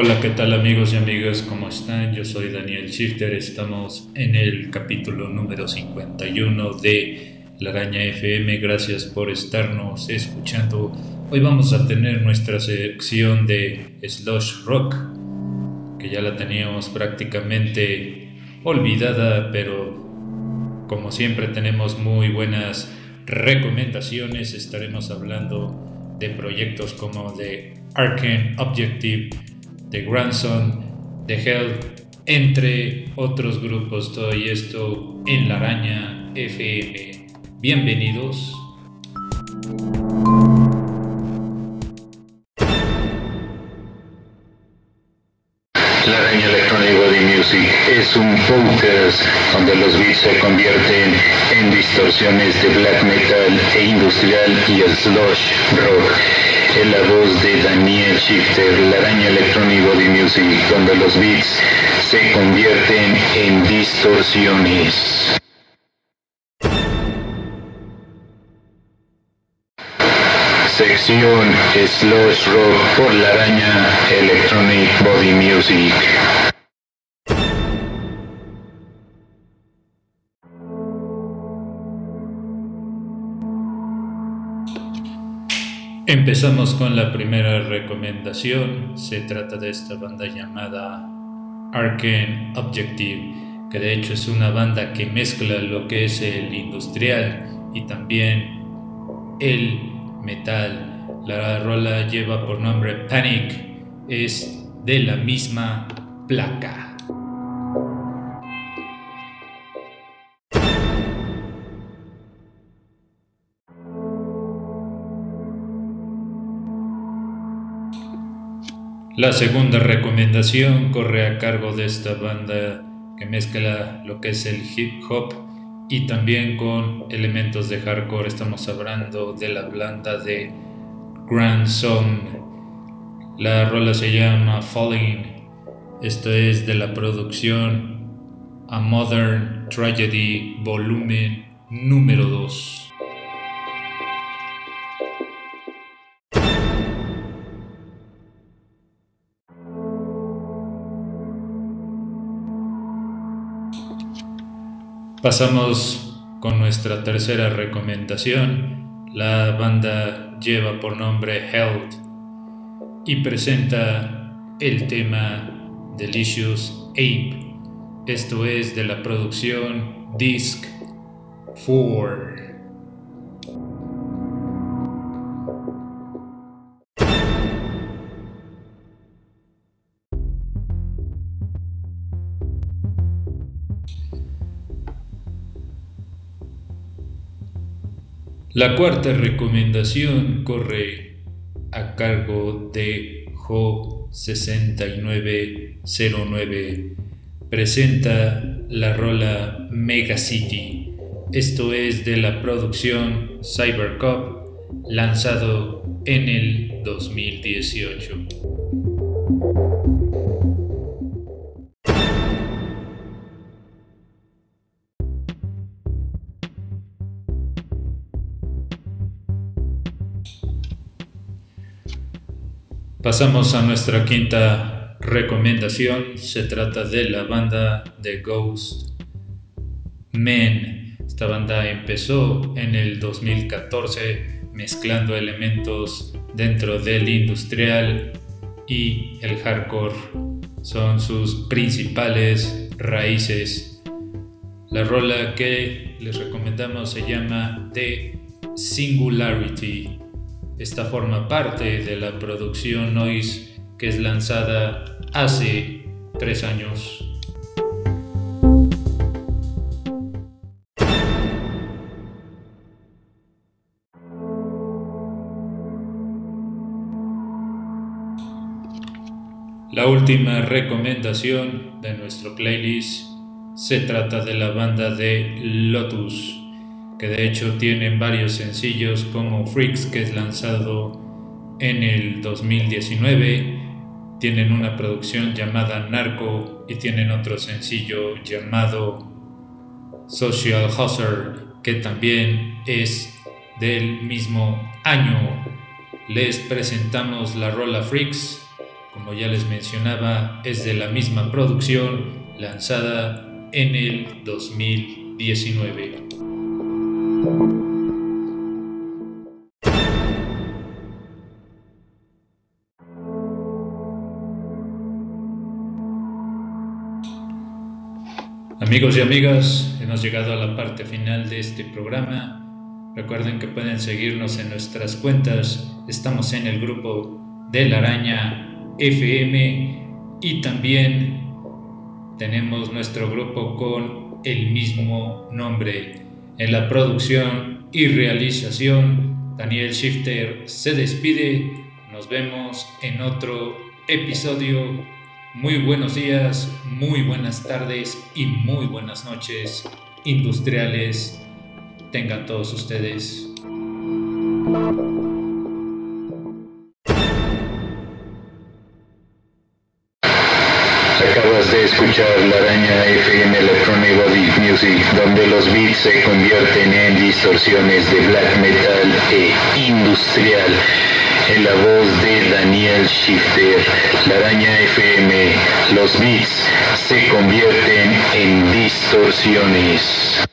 Hola, ¿qué tal amigos y amigas? ¿Cómo están? Yo soy Daniel Shifter, estamos en el capítulo número 51 de La Araña FM, gracias por estarnos escuchando. Hoy vamos a tener nuestra sección de Slush Rock, que ya la teníamos prácticamente olvidada, pero como siempre tenemos muy buenas recomendaciones, estaremos hablando de proyectos como de Arkane Objective, de Grandson, de Hell, entre otros grupos. Todo esto en La Araña FM. Bienvenidos. Es un podcast donde los beats se convierten en distorsiones de black metal e industrial y el slush rock. En la voz de Daniel Shifter, La Araña Electronic Body Music, donde los beats se convierten en distorsiones. Sección Slush Rock por la araña Electronic Body Music. Empezamos con la primera recomendación. Se trata de esta banda llamada Arkane Objective, que de hecho es una banda que mezcla lo que es el industrial y también el metal. La rola lleva por nombre Panic, es de la misma placa. La segunda recomendación corre a cargo de esta banda que mezcla lo que es el hip hop y también con elementos de hardcore. Estamos hablando de la banda de Grand Song. La rola se llama Falling. Esto es de la producción A Modern Tragedy volumen número 2. Pasamos con nuestra tercera recomendación. La banda lleva por nombre Held y presenta el tema Delicious Ape. Esto es de la producción Disc 4. La cuarta recomendación corre a cargo de Jo6909. Presenta la rola Mega City. Esto es de la producción Cybercop, lanzado en el 2018. Pasamos a nuestra quinta recomendación. Se trata de la banda de Ghost Men. Esta banda empezó en el 2014 mezclando elementos dentro del industrial y el hardcore. Son sus principales raíces. La rola que les recomendamos se llama The Singularity. Esta forma parte de la producción Noise que es lanzada hace tres años. La última recomendación de nuestro playlist se trata de la banda de Lotus que de hecho tienen varios sencillos como Freaks que es lanzado en el 2019, tienen una producción llamada Narco y tienen otro sencillo llamado Social Hustle que también es del mismo año. Les presentamos la Rola Freaks, como ya les mencionaba, es de la misma producción lanzada en el 2019. Amigos y amigas, hemos llegado a la parte final de este programa. Recuerden que pueden seguirnos en nuestras cuentas. Estamos en el grupo de la araña FM y también tenemos nuestro grupo con el mismo nombre. En la producción y realización, Daniel Shifter se despide. Nos vemos en otro episodio muy buenos días, muy buenas tardes y muy buenas noches industriales tengan todos ustedes. Acabas de escuchar la araña FM Electronic Body Music, donde los beats se convierten en distorsiones de black metal e industrial en la voz de Daniel Shifter, la araña FM, los beats se convierten en distorsiones.